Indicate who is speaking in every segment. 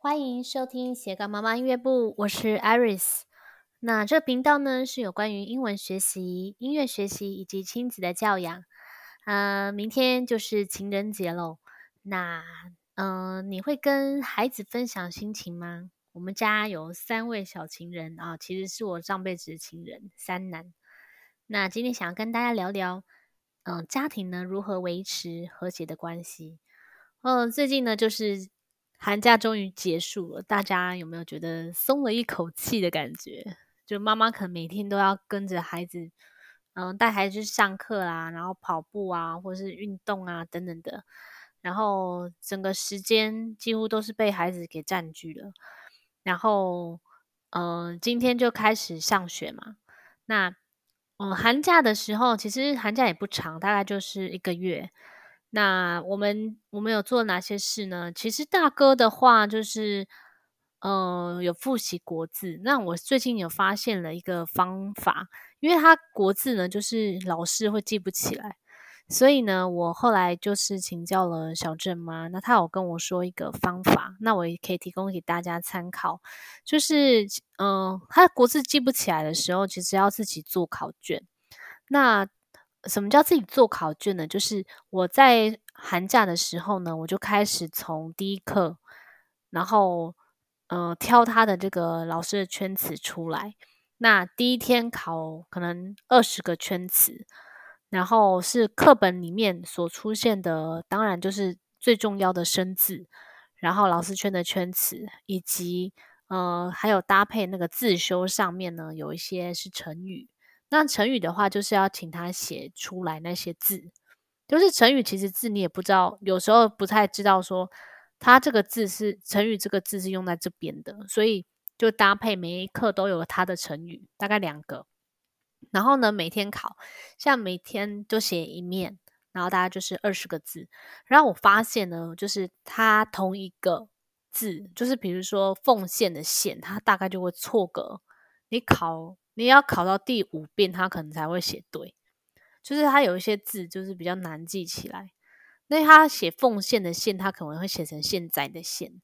Speaker 1: 欢迎收听斜杠妈妈音乐部，我是 Iris。那这频道呢是有关于英文学习、音乐学习以及亲子的教养。呃，明天就是情人节喽。那嗯、你会跟孩子分享心情吗？我们家有三位小情人啊，其实是我上辈子的情人，三男。那今天想要跟大家聊聊，嗯、家庭呢如何维持和谐的关系。嗯、呃，最近呢就是。寒假终于结束了，大家有没有觉得松了一口气的感觉？就妈妈可能每天都要跟着孩子，嗯，带孩子去上课啊，然后跑步啊，或是运动啊等等的，然后整个时间几乎都是被孩子给占据了。然后，嗯，今天就开始上学嘛。那，嗯，寒假的时候其实寒假也不长，大概就是一个月。那我们我们有做哪些事呢？其实大哥的话就是，呃，有复习国字。那我最近有发现了一个方法，因为他国字呢，就是老师会记不起来，所以呢，我后来就是请教了小郑妈，那他有跟我说一个方法，那我也可以提供给大家参考，就是，嗯、他国字记不起来的时候，其实要自己做考卷。那什么叫自己做考卷呢？就是我在寒假的时候呢，我就开始从第一课，然后嗯、呃、挑他的这个老师的圈词出来。那第一天考可能二十个圈词，然后是课本里面所出现的，当然就是最重要的生字，然后老师圈的圈词，以及呃还有搭配那个自修上面呢，有一些是成语。那成语的话，就是要请他写出来那些字，就是成语其实字你也不知道，有时候不太知道说他这个字是成语，这个字是用在这边的，所以就搭配每一课都有他的成语，大概两个。然后呢，每天考，像每天都写一面，然后大概就是二十个字。然后我发现呢，就是他同一个字，就是比如说奉献的献，他大概就会错个，你考。你要考到第五遍，他可能才会写对。就是他有一些字就是比较难记起来。那他写奉献的献，他可能会写成现在的现。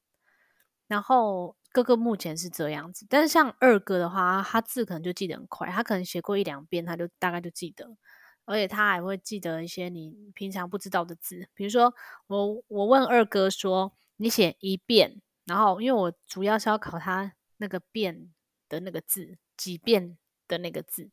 Speaker 1: 然后哥哥目前是这样子，但是像二哥的话，他字可能就记得很快，他可能写过一两遍，他就大概就记得。而且他还会记得一些你平常不知道的字，比如说我我问二哥说，你写一遍，然后因为我主要是要考他那个遍的那个字几遍。的那个字，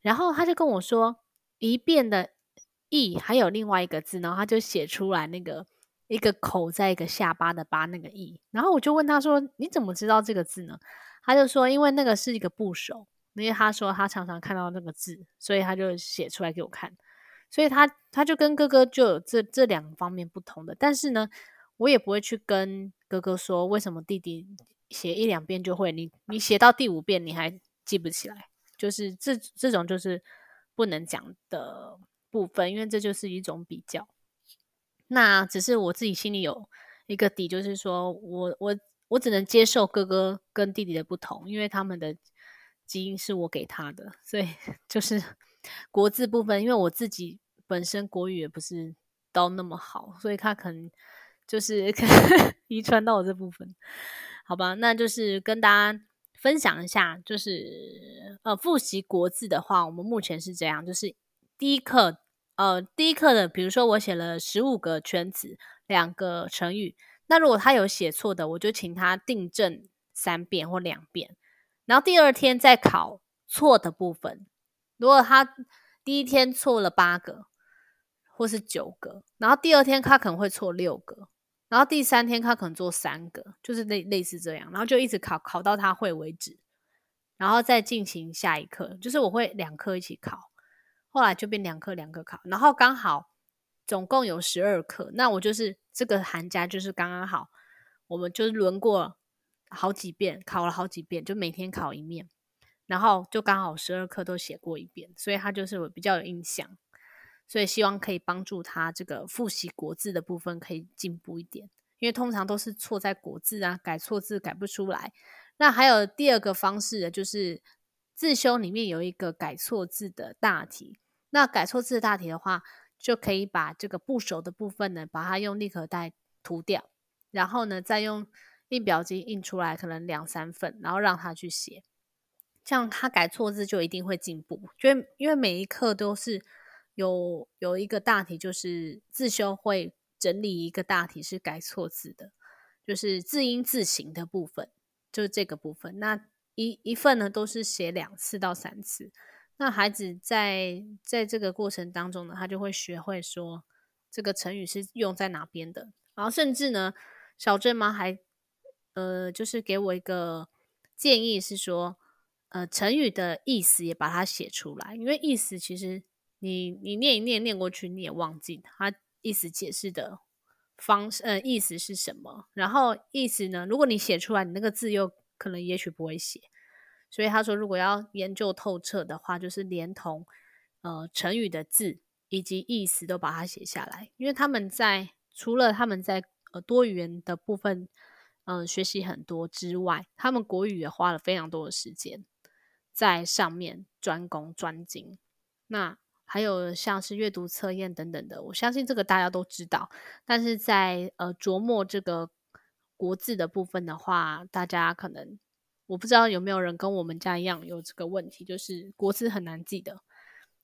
Speaker 1: 然后他就跟我说一遍的“一”还有另外一个字，然后他就写出来那个一个口在一个下巴的“巴”那个“一”，然后我就问他说：“你怎么知道这个字呢？”他就说：“因为那个是一个部首，因为他说他常常看到那个字，所以他就写出来给我看。所以他他就跟哥哥就有这这两方面不同的，但是呢，我也不会去跟哥哥说为什么弟弟写一两遍就会，你你写到第五遍你还记不起来。”就是这这种就是不能讲的部分，因为这就是一种比较。那只是我自己心里有一个底，就是说我我我只能接受哥哥跟弟弟的不同，因为他们的基因是我给他的，所以 就是国字部分，因为我自己本身国语也不是到那么好，所以他可能就是 可能遗传到我这部分，好吧？那就是跟大家。分享一下，就是呃，复习国字的话，我们目前是这样，就是第一课，呃，第一课的，比如说我写了十五个圈词，两个成语，那如果他有写错的，我就请他订正三遍或两遍，然后第二天再考错的部分。如果他第一天错了八个或是九个，然后第二天他可能会错六个。然后第三天他可能做三个，就是类类似这样，然后就一直考考到他会为止，然后再进行下一课，就是我会两课一起考，后来就变两课两个考，然后刚好总共有十二课，那我就是这个寒假就是刚刚好，我们就是轮过好几遍，考了好几遍，就每天考一面，然后就刚好十二课都写过一遍，所以他就是我比较有印象。所以希望可以帮助他这个复习国字的部分可以进步一点，因为通常都是错在国字啊，改错字改不出来。那还有第二个方式呢，就是自修里面有一个改错字的大题。那改错字的大题的话，就可以把这个不熟的部分呢，把它用立可带涂掉，然后呢，再用印表机印出来可能两三份，然后让他去写，这样他改错字就一定会进步。因为因为每一课都是有有一个大题，就是自修会整理一个大题是改错字的，就是字音字形的部分，就是这个部分。那一一份呢都是写两次到三次，那孩子在在这个过程当中呢，他就会学会说这个成语是用在哪边的，然后甚至呢，小镇妈还。呃，就是给我一个建议是说，呃，成语的意思也把它写出来，因为意思其实你你念一念念过去你也忘记它意思解释的方式，呃，意思是什么？然后意思呢，如果你写出来，你那个字又可能也许不会写，所以他说，如果要研究透彻的话，就是连同呃成语的字以及意思都把它写下来，因为他们在除了他们在呃多语言的部分。嗯，学习很多之外，他们国语也花了非常多的时间在上面专攻专精。那还有像是阅读测验等等的，我相信这个大家都知道。但是在呃琢磨这个国字的部分的话，大家可能我不知道有没有人跟我们家一样有这个问题，就是国字很难记得。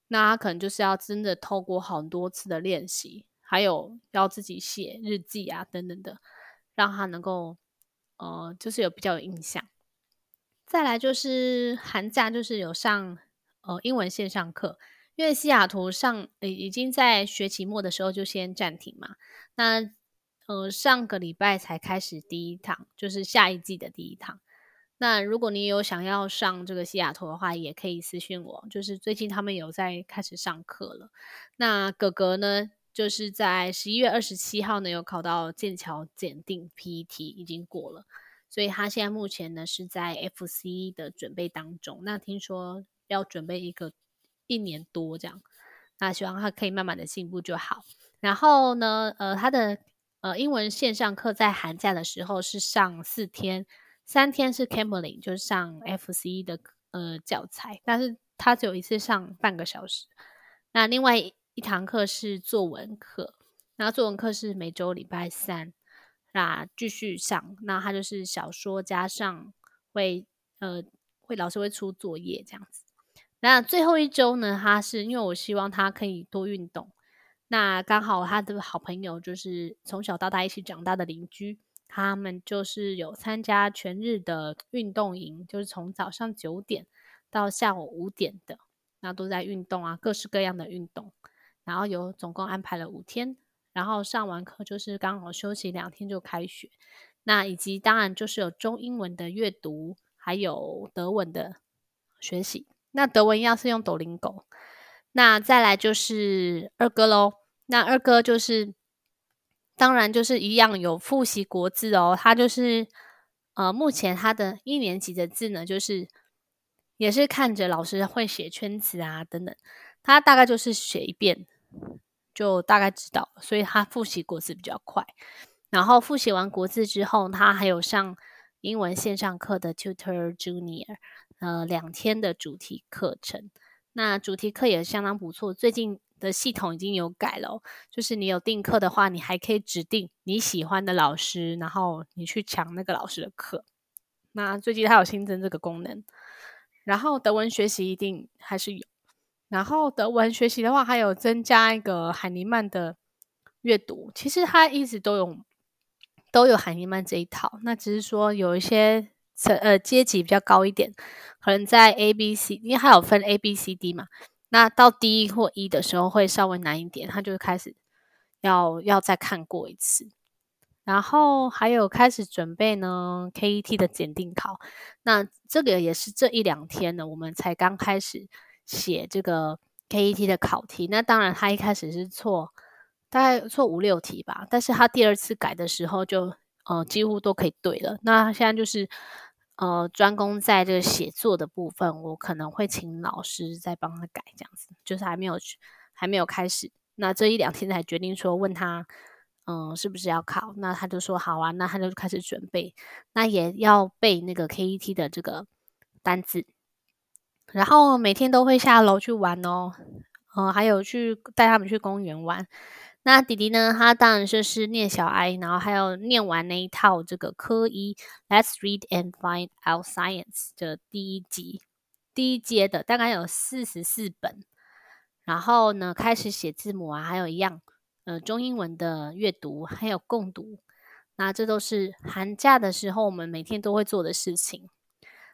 Speaker 1: 那他可能就是要真的透过很多次的练习，还有要自己写日记啊等等的，让他能够。呃，就是有比较有印象。再来就是寒假，就是有上呃英文线上课，因为西雅图上呃已经在学期末的时候就先暂停嘛。那呃上个礼拜才开始第一堂，就是下一季的第一堂。那如果你有想要上这个西雅图的话，也可以私信我。就是最近他们有在开始上课了。那哥哥呢？就是在十一月二十七号呢，有考到剑桥检定 PET 已经过了，所以他现在目前呢是在 FC 的准备当中。那听说要准备一个一年多这样，那希望他可以慢慢的进步就好。然后呢，呃，他的呃英文线上课在寒假的时候是上四天，三天是 Cambly，就是上 FCE 的呃教材，但是他只有一次上半个小时。那另外。一堂课是作文课，然后作文课是每周礼拜三，那继续上。那他就是小说加上会呃会老师会出作业这样子。那最后一周呢，他是因为我希望他可以多运动。那刚好他的好朋友就是从小到大一起长大的邻居，他们就是有参加全日的运动营，就是从早上九点到下午五点的，那都在运动啊，各式各样的运动。然后有总共安排了五天，然后上完课就是刚好休息两天就开学。那以及当然就是有中英文的阅读，还有德文的学习。那德文一样是用 Doino，。那再来就是二哥喽。那二哥就是当然就是一样有复习国字哦。他就是呃目前他的一年级的字呢，就是也是看着老师会写圈子啊等等，他大概就是写一遍。就大概知道，所以他复习国字比较快。然后复习完国字之后，他还有上英文线上课的 Tutor Junior，呃，两天的主题课程。那主题课也相当不错。最近的系统已经有改了，就是你有订课的话，你还可以指定你喜欢的老师，然后你去抢那个老师的课。那最近它有新增这个功能。然后德文学习一定还是有。然后德文学习的话，还有增加一个海尼曼的阅读。其实它一直都有都有海尼曼这一套，那只是说有一些层呃阶级比较高一点，可能在 A B C，因为它有分 A B C D 嘛。那到 D 或 E 的时候会稍微难一点，他就开始要要再看过一次。然后还有开始准备呢 KET 的检定考，那这个也是这一两天呢，我们才刚开始。写这个 KET 的考题，那当然他一开始是错，大概错五六题吧，但是他第二次改的时候就呃几乎都可以对了。那现在就是呃专攻在这个写作的部分，我可能会请老师再帮他改这样子，就是还没有还没有开始。那这一两天才决定说问他嗯、是不是要考，那他就说好啊，那他就开始准备，那也要背那个 KET 的这个单字。然后每天都会下楼去玩哦，嗯、呃，还有去带他们去公园玩。那弟弟呢，他当然就是念小 I，，然后还有念完那一套这个科一 Let's Read and Find Out Science 的第一集，第一阶的大概有四十四本，然后呢开始写字母啊，还有一样呃中英文的阅读，还有共读。那这都是寒假的时候我们每天都会做的事情。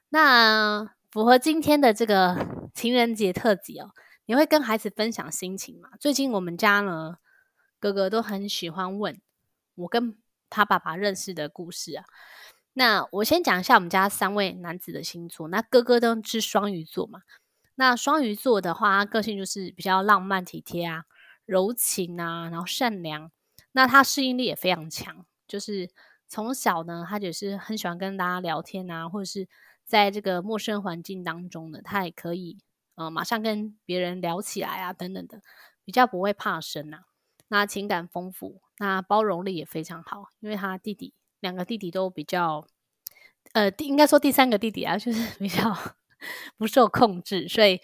Speaker 1: 那符合今天的这个 情人节特辑哦，你会跟孩子分享心情吗？最近我们家呢，哥哥都很喜欢问我跟他爸爸认识的故事啊。那我先讲一下我们家三位男子的星座。那哥哥都是双鱼座嘛。那双鱼座的话，个性就是比较浪漫体贴啊、柔情啊，然后善良。那他适应力也非常强。就是从小呢，他就是很喜欢跟大家聊天啊，或者是在这个陌生环境当中呢，他也可以呃马上跟别人聊起来啊，等等的，比较不会怕生呐。那情感丰富，那包容力也非常好，因为他弟弟两个弟弟都比较呃，第应该说第三个弟弟啊，就是 比较不受控制，所以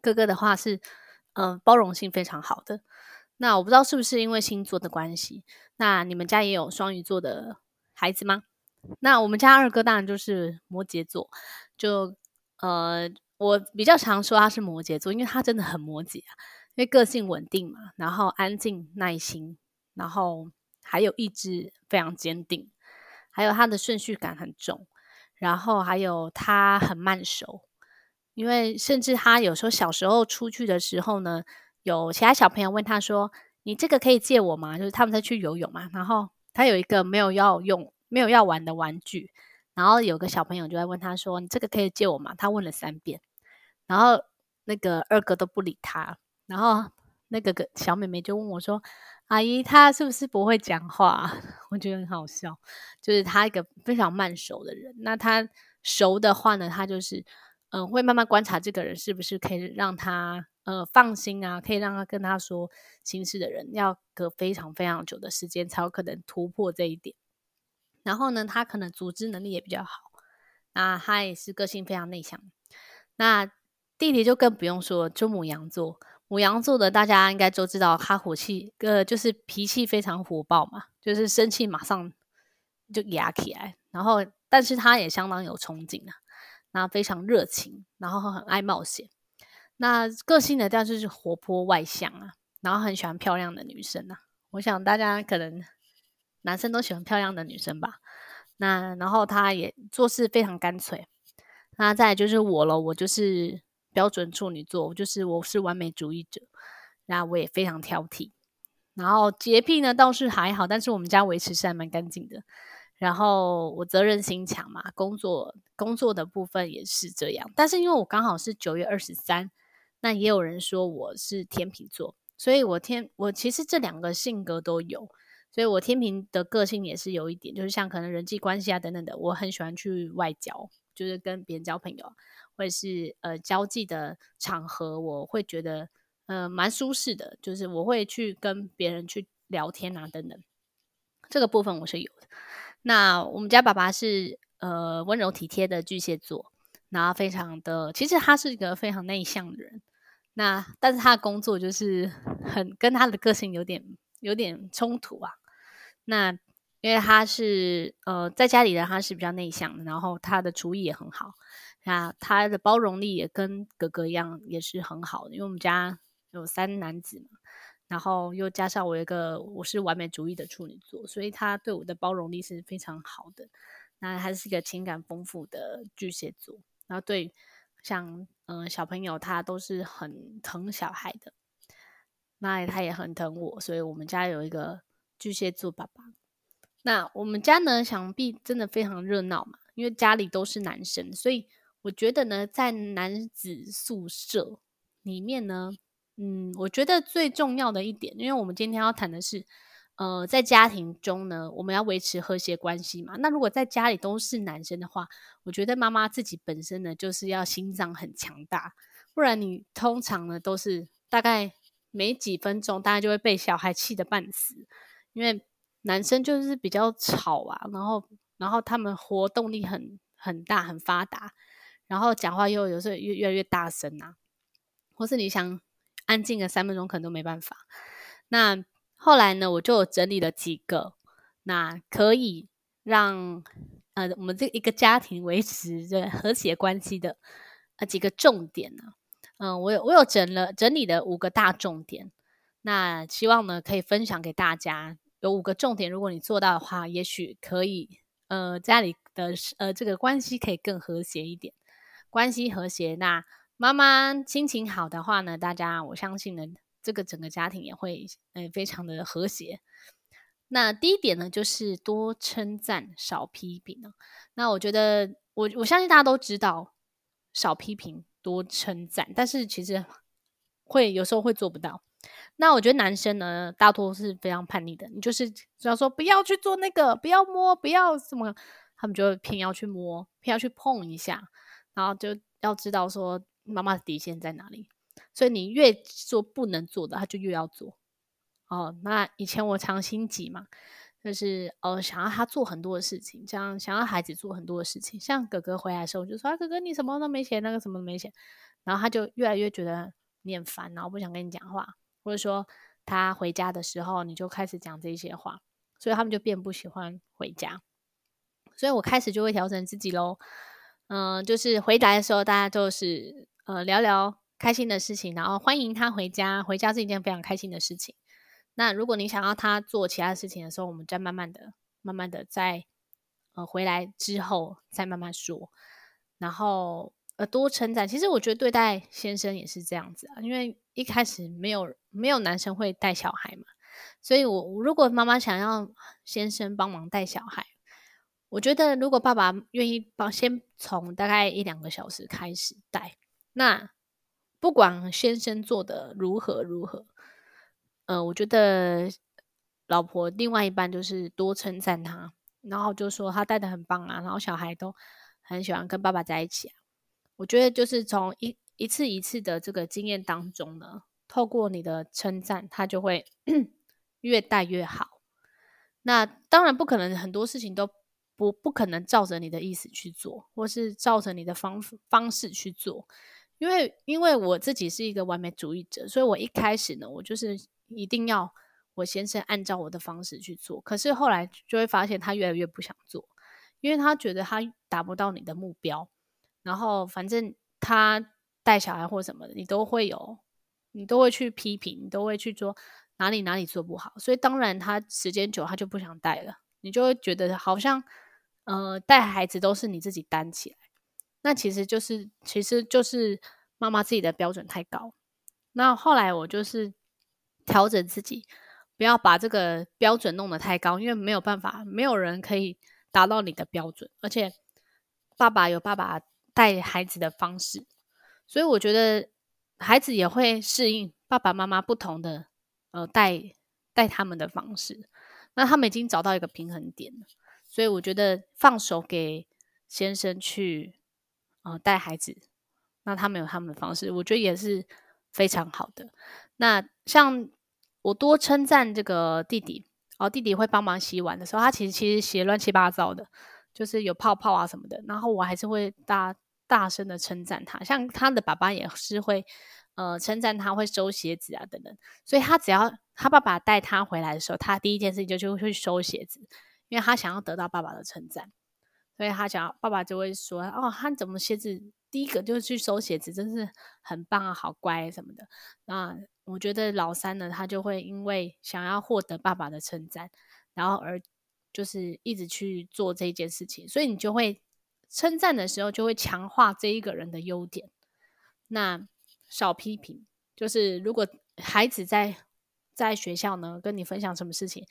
Speaker 1: 哥哥的话是嗯、包容性非常好的。那我不知道是不是因为星座的关系，那你们家也有双鱼座的孩子吗？那我们家二哥当然就是摩羯座，就呃，我比较常说他是摩羯座，因为他真的很摩羯啊，因为个性稳定嘛，然后安静、耐心，然后还有意志非常坚定，还有他的顺序感很重，然后还有他很慢熟，因为甚至他有时候小时候出去的时候呢。有其他小朋友问他说：“你这个可以借我吗？”就是他们在去游泳嘛，然后他有一个没有要用、没有要玩的玩具，然后有个小朋友就在问他说：“你这个可以借我吗？”他问了三遍，然后那个二哥都不理他，然后那个个小妹妹就问我说：“阿姨，她是不是不会讲话？” 我觉得很好笑，就是她一个非常慢熟的人。那他熟的话呢，他就是嗯，会慢慢观察这个人是不是可以让他。呃，放心啊，可以让他跟他说心事的人，要隔非常非常久的时间才有可能突破这一点。然后呢，他可能组织能力也比较好，那他也是个性非常内向。那弟弟就更不用说，就母羊座，五羊座的大家应该都知道，他火气，呃，就是脾气非常火爆嘛，就是生气马上就压起来。然后，但是他也相当有憧憬啊，那非常热情，然后很爱冒险。那个性的调就是活泼外向啊，然后很喜欢漂亮的女生啊。我想大家可能男生都喜欢漂亮的女生吧。那然后他也做事非常干脆。那再就是我了，我就是标准处女座，就是我是完美主义者。那我也非常挑剔。然后洁癖呢倒是还好，但是我们家维持是还蛮干净的。然后我责任心强嘛，工作工作的部分也是这样。但是因为我刚好是九月二十三。那也有人说我是天秤座，所以我天我其实这两个性格都有，所以我天秤的个性也是有一点，就是像可能人际关系啊等等的，我很喜欢去外交，就是跟别人交朋友，或者是呃交际的场合，我会觉得呃蛮舒适的，就是我会去跟别人去聊天啊等等，这个部分我是有的。那我们家爸爸是呃温柔体贴的巨蟹座，然后非常的，其实他是一个非常内向的人。那但是他的工作就是很跟他的个性有点有点冲突啊。那因为他是呃在家里的他是比较内向的，然后他的厨艺也很好，那他的包容力也跟哥哥一样也是很好的。因为我们家有三男子嘛，然后又加上我一个我是完美主义的处女座，所以他对我的包容力是非常好的。那他是一个情感丰富的巨蟹座，然后对。像嗯、小朋友他都是很疼小孩的，那他也很疼我，所以我们家有一个巨蟹座爸爸。那我们家呢，想必真的非常热闹嘛，因为家里都是男生，所以我觉得呢，在男子宿舍里面呢，嗯，我觉得最重要的一点，因为我们今天要谈的是。呃，在家庭中呢，我们要维持和谐关系嘛。那如果在家里都是男生的话，我觉得妈妈自己本身呢，就是要心脏很强大，不然你通常呢都是大概没几分钟，大概就会被小孩气得半死。因为男生就是比较吵啊，然后然后他们活动力很很大很发达，然后讲话又有时候越越来越大声啊，或是你想安静个三分钟可能都没办法。那后来呢，我就整理了几个，那可以让呃我们这一个家庭维持着和谐关系的呃几个重点呢。嗯、我有我有整了整理了五个大重点，那希望呢可以分享给大家。有五个重点，如果你做到的话，也许可以呃家里的呃这个关系可以更和谐一点。关系和谐，那妈妈心情好的话呢，大家我相信呢，这个整个家庭也会呃非常的和谐。那第一点呢，就是多称赞，少批评呢。那我觉得我我相信大家都知道，少批评，多称赞，但是其实会有时候会做不到。那我觉得男生呢，大多是非常叛逆的，你就是只要说不要去做那个，不要摸，不要什么，他们就偏要去摸，偏要去碰一下。然后就要知道说妈妈的底线在哪里，所以你越说不能做的，他就越要做。哦，那以前我常心急嘛，就是呃想要他做很多的事情，这样想要孩子做很多的事情。像哥哥回来的时候，我就说啊，哥哥你什么都没写，那个什么都没写，然后他就越来越觉得你很烦，然后不想跟你讲话，或者说他回家的时候你就开始讲这些话，所以他们就变不喜欢回家。所以我开始就会调整自己喽。嗯、就是回来的时候，大家就是呃聊聊开心的事情，然后欢迎他回家。回家是一件非常开心的事情。那如果你想要他做其他事情的时候，我们再慢慢的、慢慢的在呃回来之后再慢慢说。然后呃多称赞，其实我觉得对待先生也是这样子啊，因为一开始没有没有男生会带小孩嘛，所以我如果妈妈想要先生帮忙带小孩。我觉得，如果爸爸愿意帮，先从大概一两个小时开始带，那不管先生做的如何如何，呃，我觉得老婆另外一半就是多称赞他，然后就说他带的很棒啊，然后小孩都很喜欢跟爸爸在一起啊。我觉得就是从一一次一次的这个经验当中呢，透过你的称赞，他就会 越带越好。那当然不可能很多事情都。不不可能照着你的意思去做，或是照着你的方方式去做，因为因为我自己是一个完美主义者，所以我一开始呢，我就是一定要我先生按照我的方式去做。可是后来就会发现他越来越不想做，因为他觉得他达不到你的目标，然后反正他带小孩或什么的，你都会有，你都会去批评，你都会去做哪里哪里做不好，所以当然他时间久他就不想带了，你就会觉得好像。呃，带孩子都是你自己担起来，那其实就是，其实就是妈妈自己的标准太高。那后来我就是调整自己，不要把这个标准弄得太高，因为没有办法，没有人可以达到你的标准。而且爸爸有爸爸带孩子的方式，所以我觉得孩子也会适应爸爸妈妈不同的呃带带他们的方式。那他们已经找到一个平衡点了。所以我觉得放手给先生去呃带孩子，那他们有他们的方式，我觉得也是非常好的。那像我多称赞这个弟弟，哦，弟弟会帮忙洗碗的时候，他其实其实洗乱七八糟的，就是有泡泡啊什么的，然后我还是会大大声的称赞他。像他的爸爸也是会呃称赞他会收鞋子啊等等，所以他只要他爸爸带他回来的时候，他第一件事情就就会去收鞋子。因为他想要得到爸爸的称赞，所以他想要爸爸就会说：“哦，他怎么鞋子第一个就是去收鞋子，真是很棒啊，好乖什么的。”那我觉得老三呢，他就会因为想要获得爸爸的称赞，然后而就是一直去做这件事情，所以你就会称赞的时候就会强化这一个人的优点。那少批评，就是如果孩子在在学校呢跟你分享什么事情，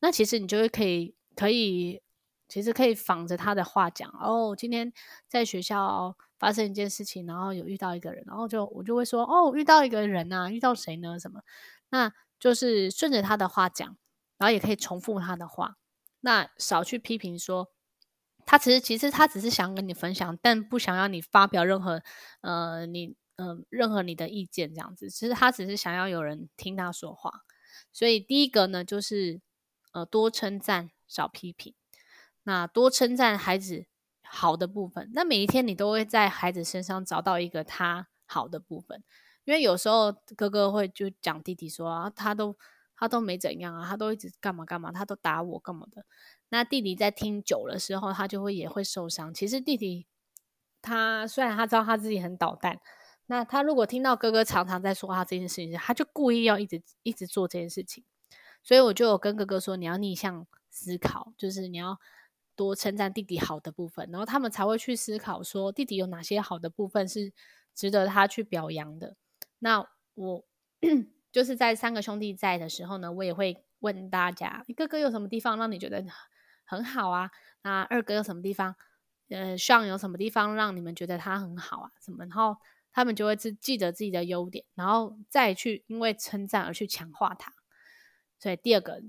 Speaker 1: 那其实你就会可以。可以，其实可以仿着他的话讲哦。今天在学校发生一件事情，然后有遇到一个人，然后就我就会说哦，遇到一个人呐，遇到谁呢？什么？那就是顺着他的话讲，然后也可以重复他的话，那少去批评说他其实其实他只是想跟你分享，但不想要你发表任何呃你呃任何你的意见这样子。其实他只是想要有人听他说话。所以第一个呢，就是呃多称赞。少批评，那多称赞孩子好的部分。那每一天你都会在孩子身上找到一个他好的部分，因为有时候哥哥会就讲弟弟说啊，他都他都没怎样啊，他都一直干嘛干嘛，他都打我干嘛的。那弟弟在听久了时候，他就会也会受伤。其实弟弟他虽然他知道他自己很捣蛋，那他如果听到哥哥常常在说他这件事情，他就故意要一直一直做这件事情。所以我就跟哥哥说，你要逆向思考，就是你要。多称赞弟弟好的部分，然后他们才会去思考说弟弟有哪些好的部分是值得他去表扬的。那我 就是在三个兄弟在的时候呢，我也会问大家：哥哥有什么地方让你觉得很好啊？那二哥有什么地方？呃，上有什么地方让你们觉得他很好啊？什么？然后他们就会记记得自己的优点，然后再去因为称赞而去强化他。所以第二个，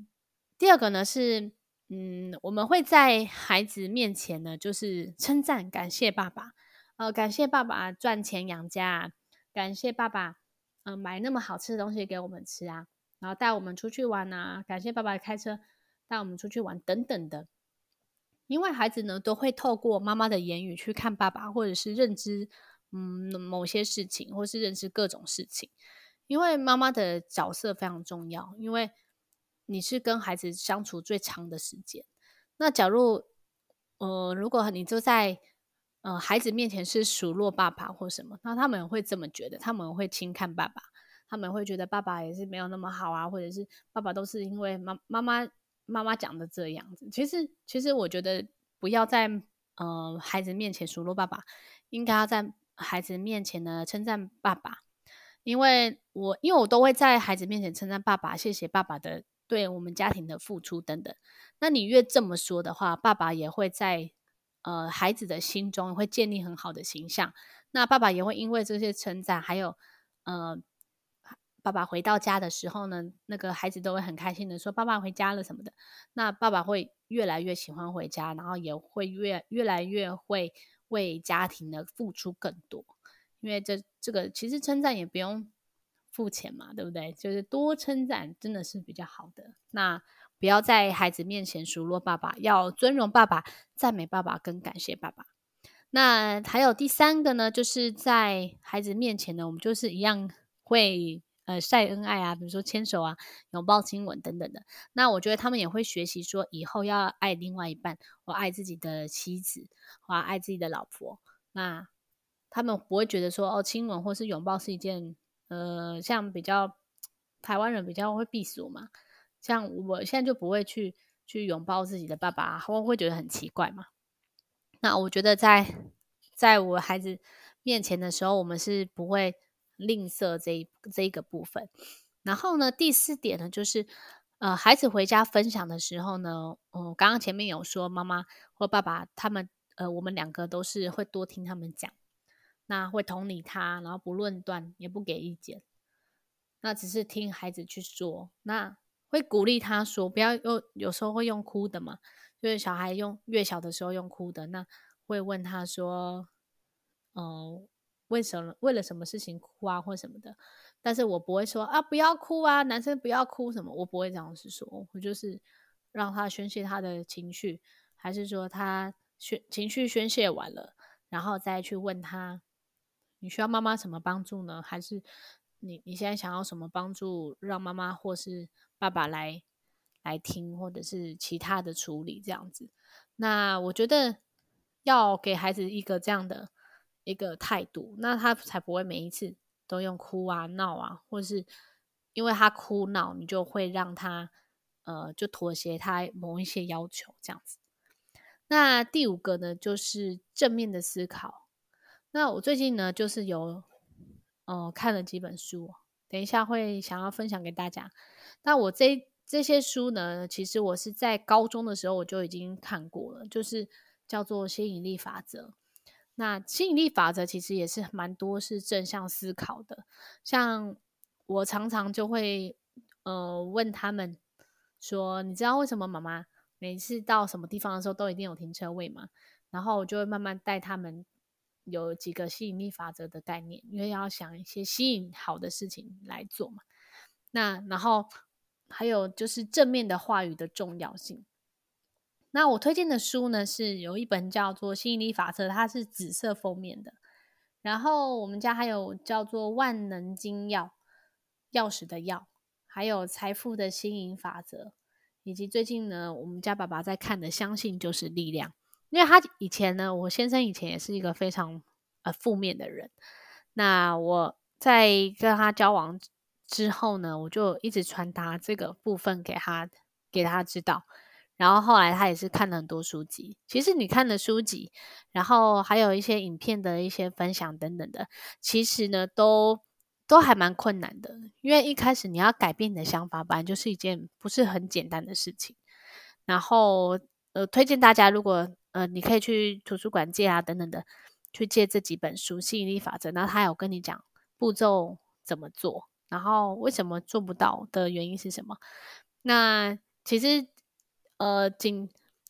Speaker 1: 第二个呢是。嗯，我们会在孩子面前呢，就是称赞、感谢爸爸，呃，感谢爸爸赚钱养家，感谢爸爸，嗯、买那么好吃的东西给我们吃啊，然后带我们出去玩啊，感谢爸爸开车带我们出去玩等等的。因为孩子呢，都会透过妈妈的言语去看爸爸，或者是认知，嗯，某些事情，或是认知各种事情。因为妈妈的角色非常重要，因为。你是跟孩子相处最长的时间，那假如，呃，如果你就在，呃，孩子面前是数落爸爸或什么，那他们会这么觉得，他们会轻看爸爸，他们会觉得爸爸也是没有那么好啊，或者是爸爸都是因为妈妈妈妈妈讲的这样子。其实，其实我觉得不要在呃孩子面前数落爸爸，应该要在孩子面前呢称赞爸爸，因为我因为我都会在孩子面前称赞爸爸，谢谢爸爸的。对我们家庭的付出等等，那你越这么说的话，爸爸也会在呃孩子的心中会建立很好的形象。那爸爸也会因为这些称赞，还有呃爸爸回到家的时候呢，那个孩子都会很开心的说爸爸回家了什么的。那爸爸会越来越喜欢回家，然后也会越越来越会为家庭的付出更多。因为这这个其实称赞也不用。付钱嘛，对不对？就是多称赞，真的是比较好的。那不要在孩子面前数落爸爸，要尊荣爸爸、赞美爸爸跟感谢爸爸。那还有第三个呢，就是在孩子面前呢，我们就是一样会呃晒恩爱啊，比如说牵手啊、拥抱、亲吻等等的。那我觉得他们也会学习说，以后要爱另外一半，或爱自己的妻子，或爱自己的老婆。那他们不会觉得说哦，亲吻或是拥抱是一件。呃，像比较台湾人比较会避俗嘛，像我现在就不会去去拥抱自己的爸爸，会会觉得很奇怪嘛。那我觉得在在我孩子面前的时候，我们是不会吝啬这一这一个部分。然后呢，第四点呢，就是呃，孩子回家分享的时候呢，我、刚刚前面有说妈妈或爸爸他们，呃，我们两个都是会多听他们讲。那会同理他，然后不论断，也不给意见，那只是听孩子去说。那会鼓励他说，不要用，有时候会用哭的嘛，就是小孩用越小的时候用哭的，那会问他说，嗯、为什么为了什么事情哭啊，或什么的。但是我不会说啊，不要哭啊，男生不要哭什么，我不会这样子说，我就是让他宣泄他的情绪，还是说他宣情绪宣泄完了，然后再去问他。你需要妈妈什么帮助呢？还是你你现在想要什么帮助，让妈妈或是爸爸来来听，或者是其他的处理这样子？那我觉得要给孩子一个这样的一个态度，那他才不会每一次都用哭啊、闹啊，或是因为他哭闹，你就会让他呃就妥协他某一些要求这样子。那第五个呢，就是正面的思考。那我最近呢，就是有，呃，看了几本书，等一下会想要分享给大家。那我这这些书呢，其实我是在高中的时候我就已经看过了，就是叫做吸引力法则。那吸引力法则其实也是蛮多是正向思考的，像我常常就会，呃，问他们说，你知道为什么妈妈每次到什么地方的时候都一定有停车位吗？然后我就会慢慢带他们。有几个吸引力法则的概念，因为要想一些吸引好的事情来做嘛。那然后还有就是正面的话语的重要性。那我推荐的书呢，是有一本叫做《吸引力法则》，它是紫色封面的。然后我们家还有叫做《万能金钥钥匙的钥》，还有财富的吸引法则，以及最近呢，我们家爸爸在看的《相信就是力量》，因为他以前呢，我先生以前也是一个非常呃负面的人，那我在跟他交往之后呢，我就一直传达这个部分给他，给他知道。然后后来他也是看了很多书籍。其实你看的书籍，然后还有一些影片的一些分享等等的，其实呢都都还蛮困难的。因为一开始你要改变你的想法，本来就是一件不是很简单的事情。然后呃，推荐大家，如果呃你可以去图书馆借啊等等的，去借这几本书《吸引力法则》，然后他有跟你讲步骤怎么做，然后为什么做不到的原因是什么。那其实。呃，总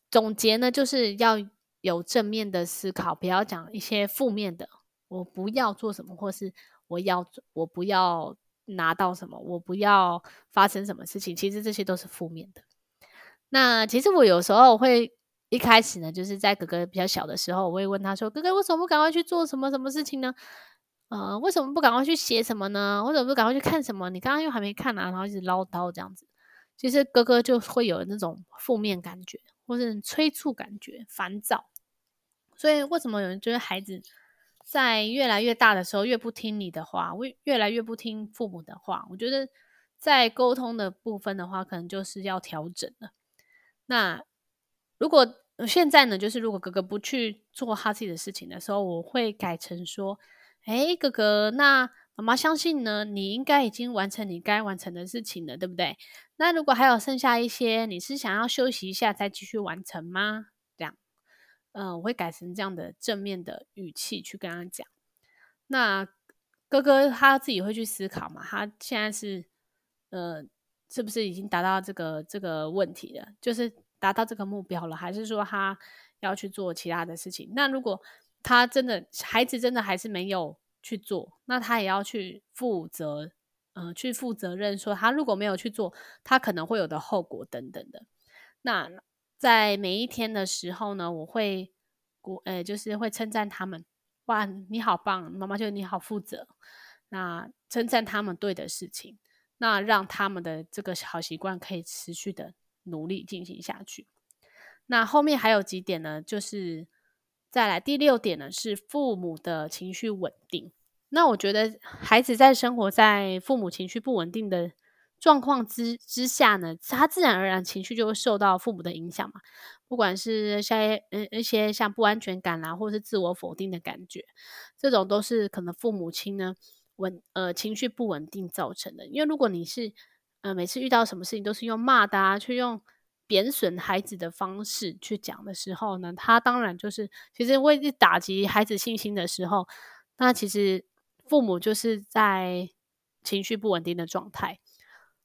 Speaker 1: 总结呢，就是要有正面的思考，不要讲一些负面的。我不要做什么，或是我要我不要拿到什么，我不要发生什么事情。其实这些都是负面的。那其实我有时候会一开始呢，就是在哥哥比较小的时候，我会问他说：“哥哥，为什么不赶快去做什么什么事情呢？呃，为什么不赶快去写什么呢？为什么不赶快去看什么？你刚刚又还没看啊，然后一直唠叨这样子。”其实哥哥就会有那种负面感觉，或是催促感觉、烦躁。所以为什么有人觉得孩子在越来越大的时候越不听你的话，越越来越不听父母的话？我觉得在沟通的部分的话，可能就是要调整了。那如果现在呢，就是如果哥哥不去做他自己的事情的时候，我会改成说：“哎，哥哥，那。”妈妈相信呢，你应该已经完成你该完成的事情了，对不对？那如果还有剩下一些，你是想要休息一下再继续完成吗？这样，嗯、我会改成这样的正面的语气去跟他讲。那哥哥他自己会去思考嘛？他现在是，呃，是不是已经达到这个这个问题了？就是达到这个目标了，还是说他要去做其他的事情？那如果他真的孩子真的还是没有。去做，那他也要去负责，嗯、呃，去负责任，说他如果没有去做，他可能会有的后果等等的。那在每一天的时候呢，我会鼓，呃，就是会称赞他们，哇，你好棒，妈妈觉得你好负责。那称赞他们对的事情，那让他们的这个好习惯可以持续的努力进行下去。那后面还有几点呢，就是。再来第六点呢，是父母的情绪稳定。那我觉得孩子在生活在父母情绪不稳定的状况之之下呢，他自然而然情绪就会受到父母的影响嘛。不管是像嗯一些像不安全感啦，或是自我否定的感觉，这种都是可能父母亲呢稳呃情绪不稳定造成的。因为如果你是呃每次遇到什么事情都是用骂的啊，去用。贬损孩子的方式去讲的时候呢，他当然就是其实为打击孩子信心的时候，那其实父母就是在情绪不稳定的状态。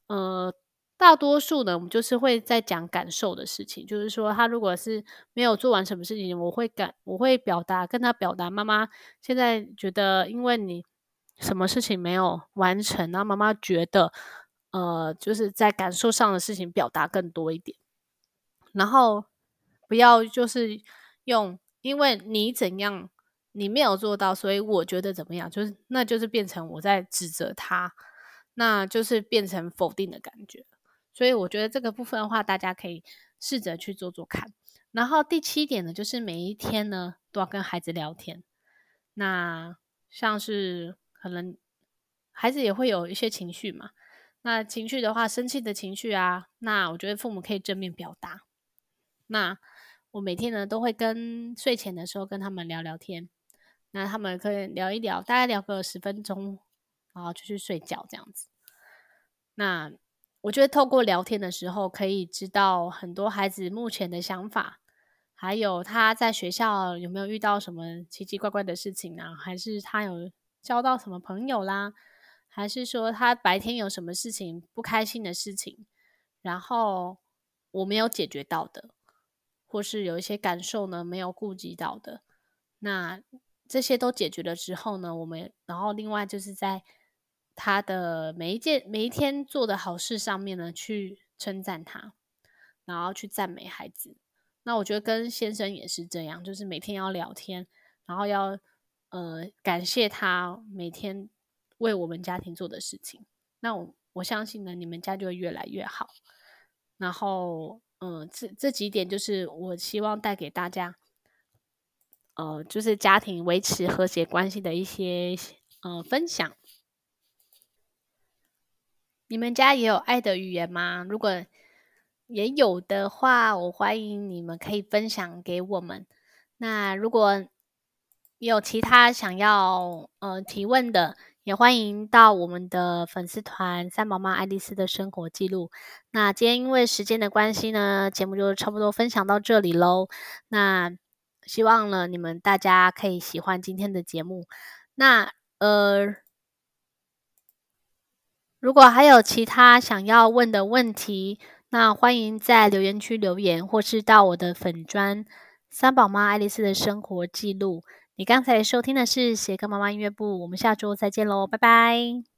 Speaker 1: 呃，大多数呢，我们就是会在讲感受的事情，就是说他如果是没有做完什么事情，我会感我会表达跟他表达，妈妈现在觉得因为你什么事情没有完成，然后妈妈觉得呃就是在感受上的事情表达更多一点。然后不要就是用，因为你怎样，你没有做到，所以我觉得怎么样，就是那就是变成我在指责他，那就是变成否定的感觉。所以我觉得这个部分的话，大家可以试着去做做看。然后第七点呢，就是每一天呢都要跟孩子聊天。那像是可能孩子也会有一些情绪嘛，那情绪的话，生气的情绪啊，那我觉得父母可以正面表达。那我每天呢都会跟睡前的时候跟他们聊聊天，那他们可以聊一聊，大概聊个十分钟，然后就去睡觉这样子。那我觉得透过聊天的时候，可以知道很多孩子目前的想法，还有他在学校有没有遇到什么奇奇怪怪的事情啊，还是他有交到什么朋友啦，还是说他白天有什么事情不开心的事情，然后我没有解决到的。或是有一些感受呢，没有顾及到的，那这些都解决了之后呢，我们然后另外就是在他的每一件每一天做的好事上面呢，去称赞他，然后去赞美孩子。那我觉得跟先生也是这样，就是每天要聊天，然后要呃感谢他每天为我们家庭做的事情。那我我相信呢，你们家就会越来越好。然后，嗯，这这几点就是我希望带给大家，呃，就是家庭维持和谐关系的一些呃分享。你们家也有爱的语言吗？如果也有的话，我欢迎你们可以分享给我们。那如果有其他想要呃提问的，也欢迎到我们的粉丝团“三宝妈爱丽丝的生活记录”。那今天因为时间的关系呢，节目就差不多分享到这里喽。那希望呢，你们大家可以喜欢今天的节目。那呃，如果还有其他想要问的问题，那欢迎在留言区留言，或是到我的粉专“三宝妈爱丽丝的生活记录”。你刚才收听的是斜杠妈妈音乐部，我们下周再见喽，拜拜。